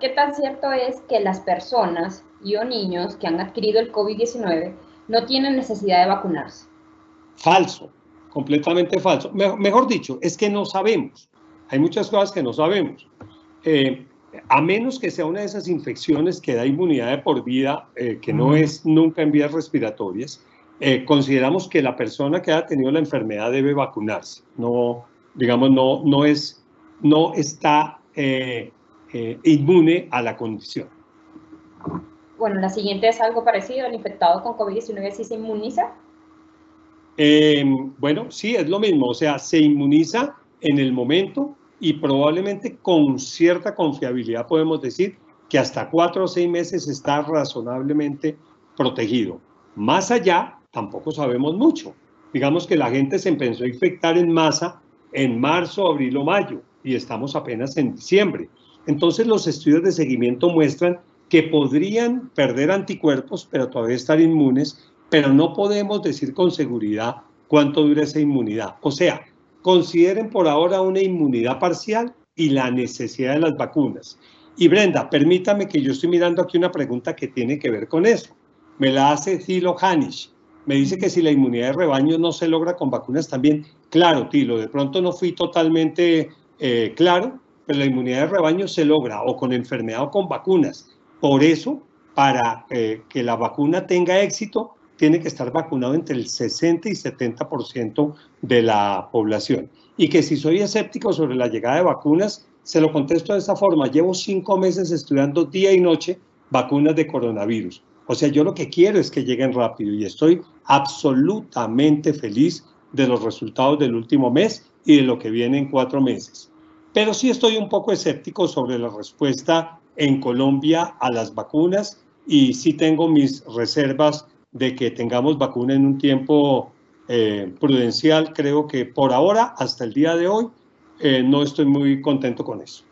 ¿qué tan cierto es que las personas y o niños que han adquirido el COVID-19 no tienen necesidad de vacunarse? Falso, completamente falso. Mejor dicho, es que no sabemos. Hay muchas cosas que no sabemos. Eh, a menos que sea una de esas infecciones que da inmunidad de por vida, eh, que no es nunca en vías respiratorias, eh, consideramos que la persona que ha tenido la enfermedad debe vacunarse. No, digamos, no, no, es, no está inmune a la condición. Bueno, la siguiente es algo parecido. ¿El infectado con COVID-19 sí se inmuniza? bueno, sí, es lo mismo. O sea, se inmuniza en el momento y probablemente con cierta confiabilidad podemos decir que hasta cuatro o seis meses está razonablemente protegido. Más allá, tampoco sabemos mucho. Digamos que la gente se empezó a infectar en masa en marzo, abril o mayo y estamos apenas en diciembre. Entonces los estudios de seguimiento muestran que podrían perder anticuerpos, pero todavía estar inmunes, pero no podemos decir con seguridad cuánto dura esa inmunidad. O sea, consideren por ahora una inmunidad parcial y la necesidad de las vacunas. Y Brenda, permítame que yo estoy mirando aquí una pregunta que tiene que ver con eso. Me la hace Thilo Hanisch. Me dice que si la inmunidad de rebaño no se logra con vacunas también. Claro, Tilo, de pronto no fui totalmente eh, claro, pero la inmunidad de rebaño se logra o con enfermedad o con vacunas. Por eso, para eh, que la vacuna tenga éxito, tiene que estar vacunado entre el 60 y 70% de la población. Y que si soy escéptico sobre la llegada de vacunas, se lo contesto de esa forma. Llevo cinco meses estudiando día y noche vacunas de coronavirus. O sea, yo lo que quiero es que lleguen rápido y estoy absolutamente feliz de los resultados del último mes y de lo que viene en cuatro meses. Pero sí estoy un poco escéptico sobre la respuesta en Colombia a las vacunas y sí tengo mis reservas de que tengamos vacuna en un tiempo eh, prudencial, creo que por ahora, hasta el día de hoy, eh, no estoy muy contento con eso.